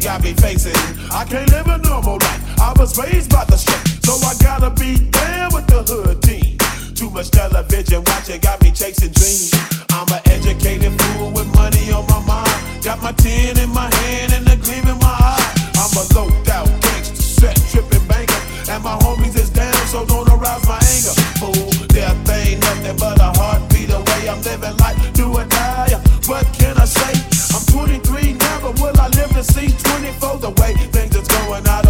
got me facing. I can't live a normal life. I was raised by the street, so I gotta be down with the hood team. Too much television watching got me chasing dreams. I'm an educated fool with money on my mind. Got my tin in my hand and the gleam in my eye. I'm a low out gangster, set tripping banker, and my homies is down, so don't arouse my anger. Fool, death ain't nothing but a heartbeat away. I'm living life do a die. What can I say? I'm 23 to see 24. The way things is going, I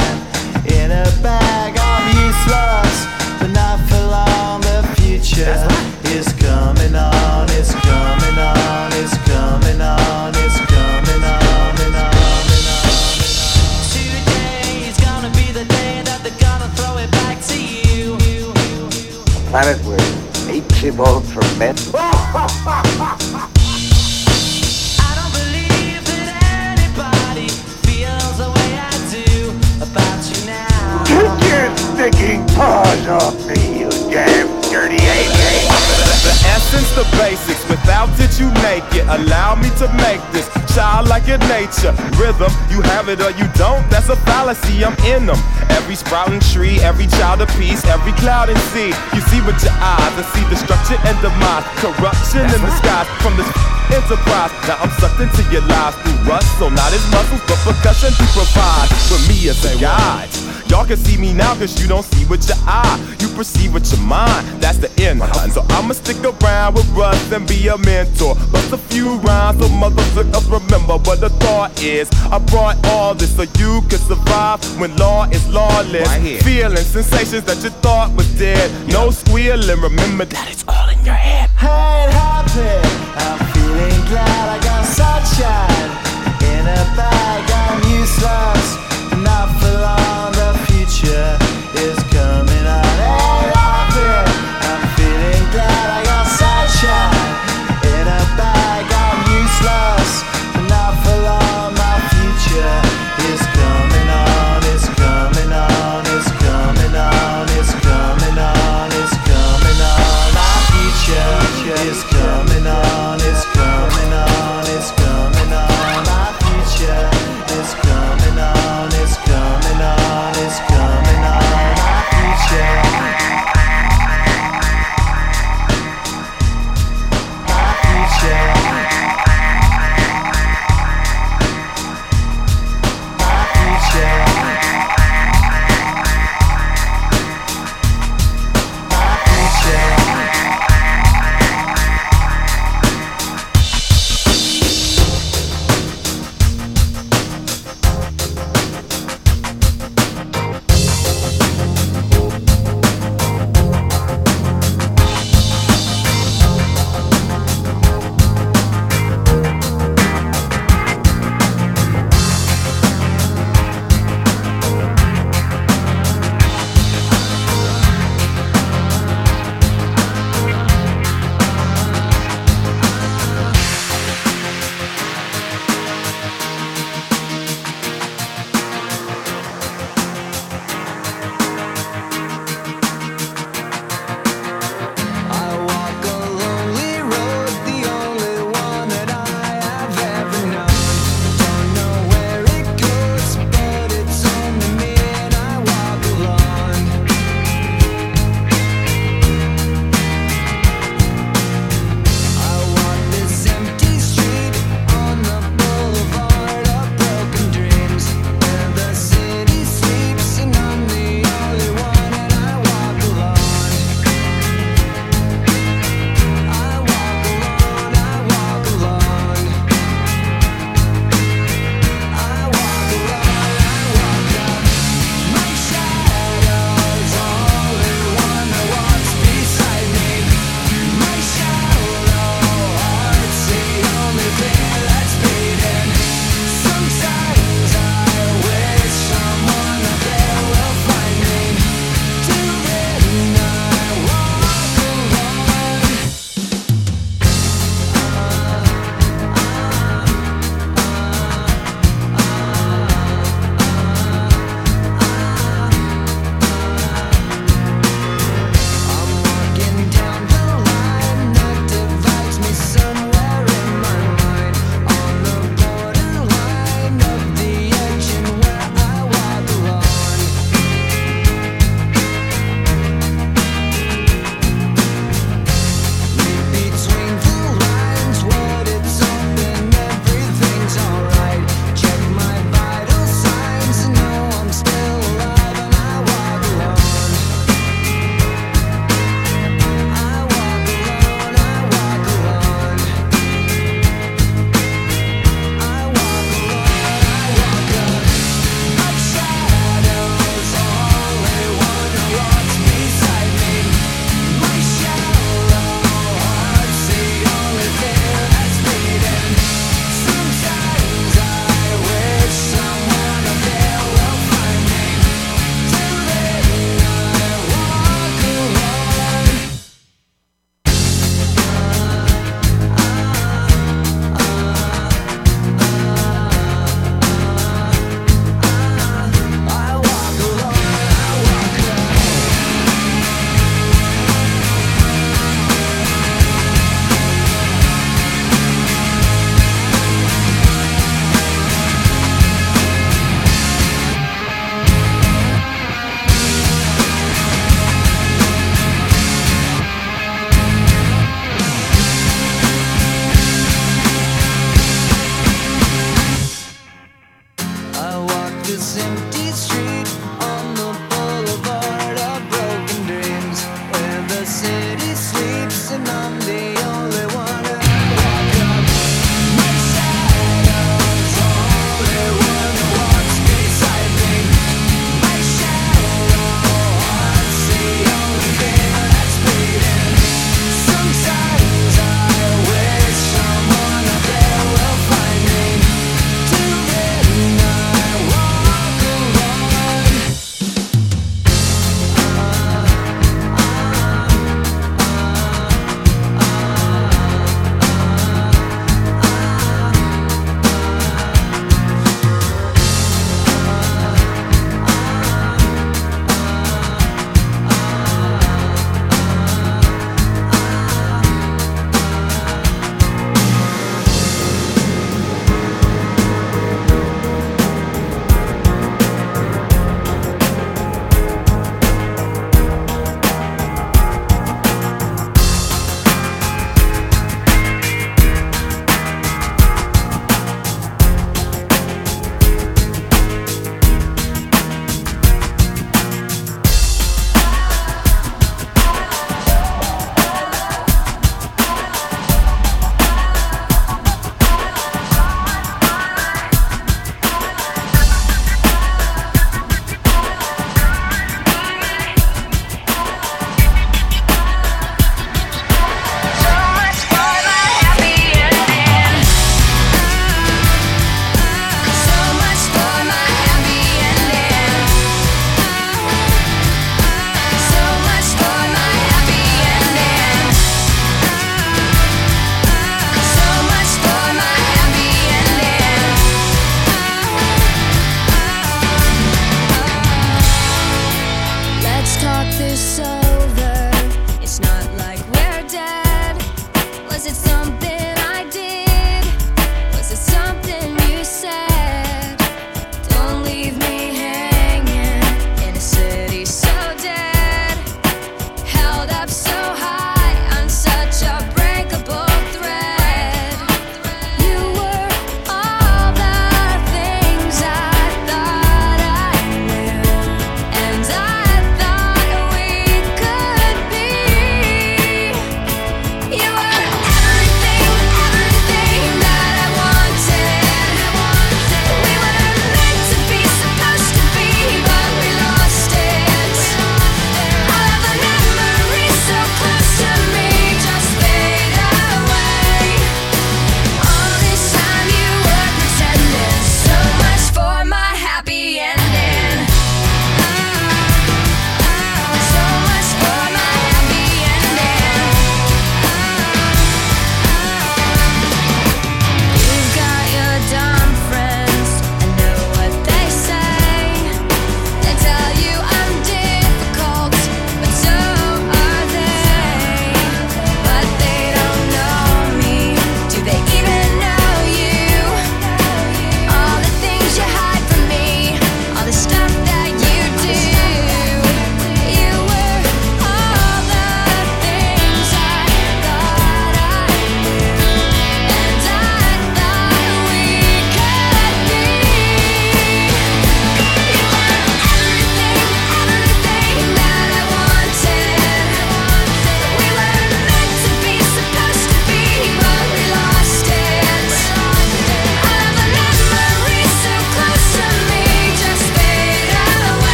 is coming on. It's coming on. It's coming on. It's coming on and on and on. Today is gonna be the day that they're gonna throw it back to you. planet where apes evolved from man. You make it. Allow me to make this child like your nature. Rhythm, you have it or you don't, that's a fallacy, I'm in them. Every sprouting tree, every child of peace, every cloud and sea. You see with your eyes and see destruction and demise, corruption in the skies from this enterprise. Now I'm sucked into your lies through rust, so not as muscles, but percussion to provide for me as a guide. Y'all can see me now cause you don't see with your eye. You perceive with your mind. That's the end line. So I'ma stick around with Russ and be a mentor. Bust a few rhymes so motherfuckers remember what the thought is. I brought all this so you can survive when law is lawless. Right. Feeling sensations that you thought was dead. No squealing. Remember that it's all in your head. ain't happy. I'm feeling glad I got sunshine in a bag.